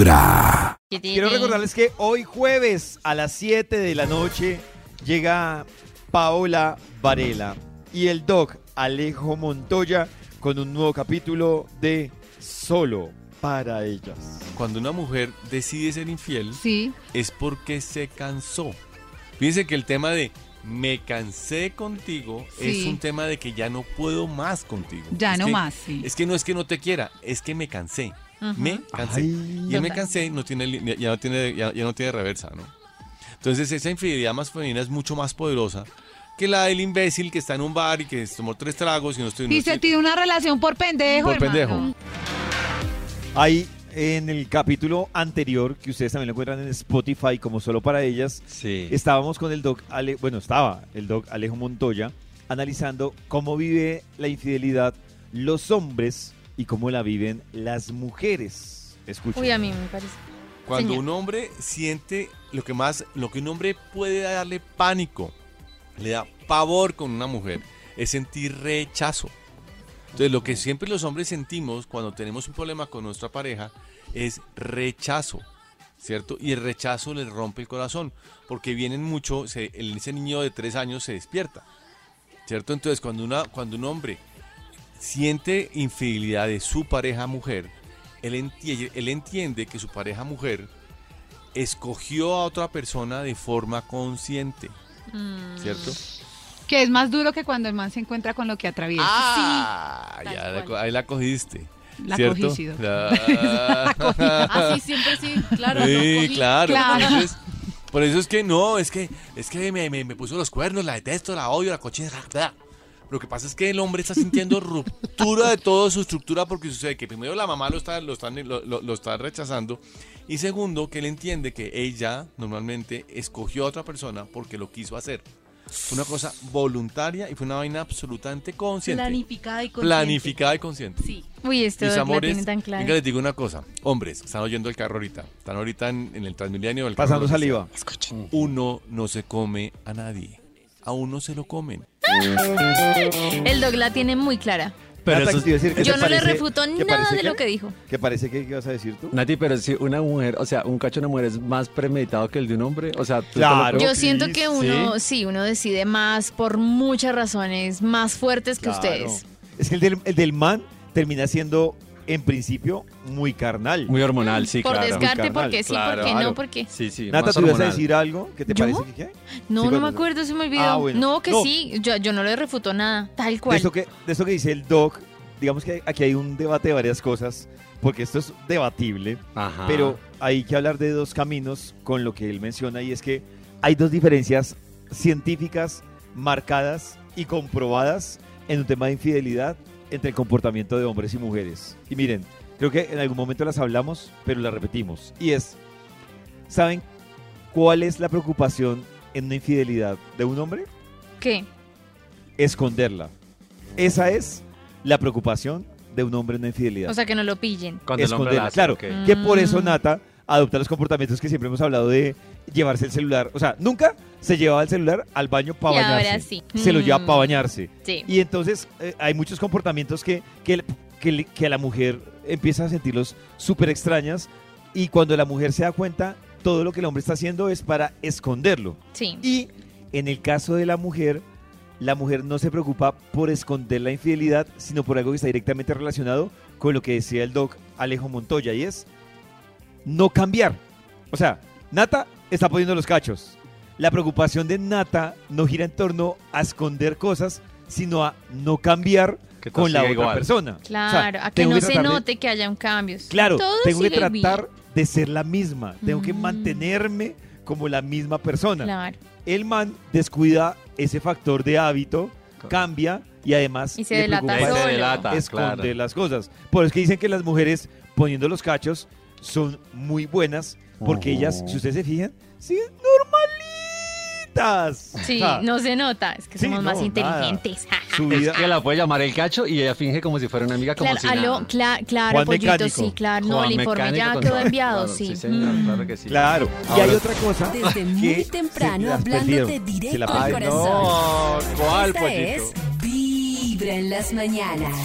Vibra. Quiero recordarles que hoy jueves a las 7 de la noche llega Paola Varela y el doc Alejo Montoya con un nuevo capítulo de Solo para ellas. Cuando una mujer decide ser infiel, Sí. es porque se cansó. Fíjense que el tema de me cansé contigo es un tema de que ya no puedo más contigo. Ya Es no que- más, sí. Es que no es que no te quiera, es que me cansé. Me cansé. Ay. y me cansé no tiene, ya, no tiene, ya, ya no tiene reversa, ¿no? Entonces esa infidelidad más femenina es mucho más poderosa que la del imbécil que está en un bar y que tomó tres tragos y no estoy... no Y se estoy- tiene una relación por pendejo, Por hermano. pendejo. Ahí en el capítulo anterior, que ustedes también lo encuentran en Spotify como solo para ellas, Sí. estábamos con el doc, Ale- bueno, estaba el doc Alejo Montoya analizando cómo vive la infidelidad los hombres y cómo la viven las mujeres. Escuchen. Uy, a mí me parece. Cuando Señor. un hombre siente lo que más, lo que un hombre puede darle pánico, le da pavor con una mujer, es sentir rechazo. Entonces, lo que siempre los hombres sentimos cuando tenemos un problema con nuestra pareja es rechazo, ¿cierto? Y el rechazo les rompe el corazón, porque vienen mucho, se- el- ese niño de tres años se despierta, ¿cierto? Entonces, cuando, una, cuando un hombre siente infidelidad de su pareja mujer, él entiende, él entiende que su pareja mujer escogió a otra persona de forma consciente, Mm. ¿cierto? Que es más duro que cuando el man se encuentra con lo que atraviesa. Ah, ya la ahí la cogiste. La ¿cierto? cogí, sí, doctor. La- Así siempre sí, claro. Sí, cogí. claro. Claro. Entonces, por eso es que no, es que es que me, me- me puso los cuernos, la detesto, la odio, la cochina. Lo que pasa es que el hombre está sintiendo ruptura de toda su estructura porque sucede que primero la mamá lo está, lo está, lo, está rechazando y segundo que él entiende que ella normalmente escogió a otra persona porque lo quiso hacer. Fue una cosa voluntaria y fue una vaina absolutamente consciente. Planificada y consciente. Planificada y consciente. Sí. Uy, esto Mis amores, tan venga, clara. les digo una cosa. Hombres, están oyendo el carro ahorita. Están ahorita en, en el Transmilenio. del carro, Pasando saliva. Uno no se come a nadie. A uno se lo comen. El dog la tiene muy clara. Pero Nata, eso- quiero decir, ¿qué Yo te no le parece- refuto qué nada parece de lo que dijo. ¿Qué parece que qué vas a decir tú? Nati, pero si una mujer, o sea, un cacho de una mujer es más premeditado que el de un hombre, o sea, ¿tú te lo Claro. Yo siento que uno, sí, uno decide más por muchas razones más fuertes que Claro. ustedes. Es que el del, el del man termina siendo, en principio, muy carnal. Muy hormonal, sí, por claro. descarte, carnal, porque sí, claro, porque claro. no, porque. Sí, sí. Nata, ¿tú ibas a decir algo? ¿Qué te ¿Yo? parece que qué? No, Sí, no me acuerdo, se me olvidó. Ah, bueno. No, que No. sí, yo, yo no le refuto nada, tal De cual. esto, que, de esto que dice el doc, digamos que aquí hay un debate de varias cosas, porque esto es debatible, Ajá. pero hay que hablar de dos caminos con lo que él menciona y es que hay dos diferencias científicas marcadas y comprobadas en un tema de infidelidad entre el comportamiento de hombres y mujeres. Y miren, creo que en algún momento las hablamos, pero las repetimos. Y es, ¿saben cuál es la preocupación en una infidelidad de un hombre? ¿Qué? Esconderla. Esa es la preocupación de un hombre en una infidelidad. O sea, que no lo pillen. Cuando el hombre esconderla. la hace, claro, que por eso Mm. Nata adopta los comportamientos que siempre hemos hablado de llevarse el celular. O sea, nunca se llevaba el celular al baño para Y ahora bañarse. sí. Se lo lleva Mm. para bañarse. Sí. Y entonces eh, hay muchos comportamientos que, que, que, que a la mujer empieza a sentirlos súper extrañas y cuando la mujer se da cuenta, todo lo que el hombre está haciendo es para esconderlo. Sí. Y en el caso de la mujer, la mujer no se preocupa por esconder la infidelidad, sino por algo que está directamente relacionado con lo que decía el doc Alejo Montoya, y es no cambiar. O sea, Nata está poniendo los cachos. La preocupación de Nata no gira en torno a esconder cosas, sino a no cambiar con la otra igual. persona. O sea, Claro, a que no se de- note que haya un cambio. Claro, Todo tengo que tratar de ser la misma. Tengo que Mm. mantenerme como la misma persona. Claro. el man descuida ese factor de hábito, cambia y además Y se le delata preocupa solo. se delata, esconder claro. las cosas. Por eso es que dicen que las mujeres poniendo los cachos son muy buenas porque ellas, si ustedes se fijan, siguen normalitas. Sí, Ja, no se nota, es que Sí, somos más no, nada. inteligentes. Su vida, Que la puede llamar el cacho y ella finge como si fuera una amiga como Claro, si aló, nada. cla- claro, Juan pollito, Mecánico. sí, claro. No, Juan el informe Mecánico ya con quedó todo. enviado, Claro, sí. señor, Mm. claro que sí. claro. y Ahora- hay otra cosa Desde que muy se temprano las hablándote perdieron. Se directo la al corazón. ¿cuál Esta es Vibra en las mañanas.